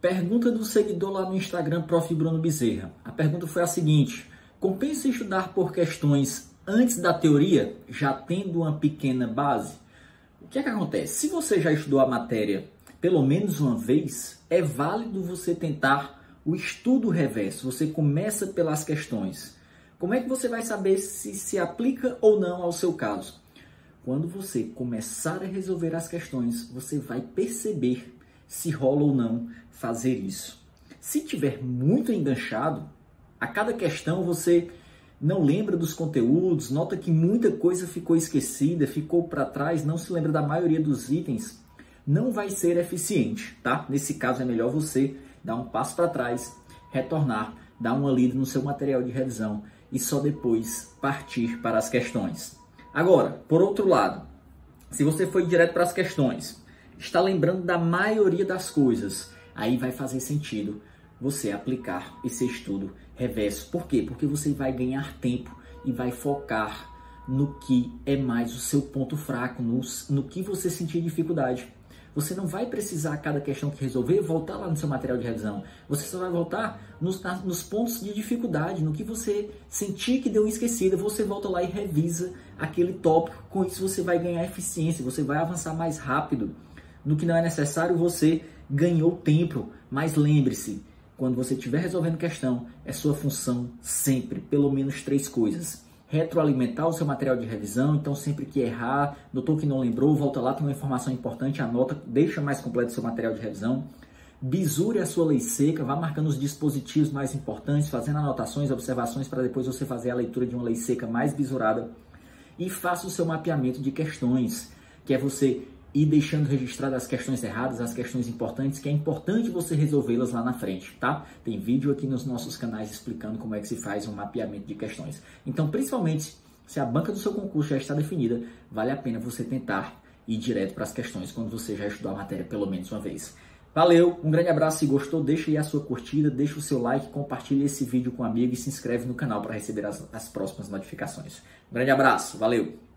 Pergunta do seguidor lá no Instagram, Prof. Bruno Bezerra. A pergunta foi a seguinte: compensa estudar por questões antes da teoria, já tendo uma pequena base? O que é que acontece? Se você já estudou a matéria pelo menos uma vez, é válido você tentar o estudo reverso. Você começa pelas questões. Como é que você vai saber se se aplica ou não ao seu caso? Quando você começar a resolver as questões, você vai perceber se rola ou não fazer isso. Se tiver muito enganchado, a cada questão você não lembra dos conteúdos, nota que muita coisa ficou esquecida, ficou para trás, não se lembra da maioria dos itens, não vai ser eficiente, tá? Nesse caso é melhor você dar um passo para trás, retornar, dar uma lida no seu material de revisão e só depois partir para as questões. Agora, por outro lado, se você foi direto para as questões, está lembrando da maioria das coisas, aí vai fazer sentido você aplicar esse estudo reverso. Por quê? Porque você vai ganhar tempo e vai focar no que é mais o seu ponto fraco, no, no que você sentir dificuldade. Você não vai precisar, cada questão que resolver, voltar lá no seu material de revisão. Você só vai voltar nos, nos pontos de dificuldade, no que você sentir que deu esquecida. Você volta lá e revisa aquele tópico. Com isso, você vai ganhar eficiência, você vai avançar mais rápido. No que não é necessário, você ganhou tempo. Mas lembre-se, quando você estiver resolvendo questão, é sua função sempre, pelo menos três coisas retroalimentar o seu material de revisão. Então, sempre que errar, notou que não lembrou, volta lá, tem uma informação importante, anota, deixa mais completo o seu material de revisão. Bisure a sua lei seca, vá marcando os dispositivos mais importantes, fazendo anotações, observações para depois você fazer a leitura de uma lei seca mais bisurada. E faça o seu mapeamento de questões, que é você e deixando registrado as questões erradas, as questões importantes, que é importante você resolvê-las lá na frente, tá? Tem vídeo aqui nos nossos canais explicando como é que se faz um mapeamento de questões. Então, principalmente, se a banca do seu concurso já está definida, vale a pena você tentar ir direto para as questões quando você já estudou a matéria pelo menos uma vez. Valeu, um grande abraço, se gostou, deixa aí a sua curtida, deixa o seu like, compartilhe esse vídeo com um amigo e se inscreve no canal para receber as, as próximas notificações. Um grande abraço, valeu!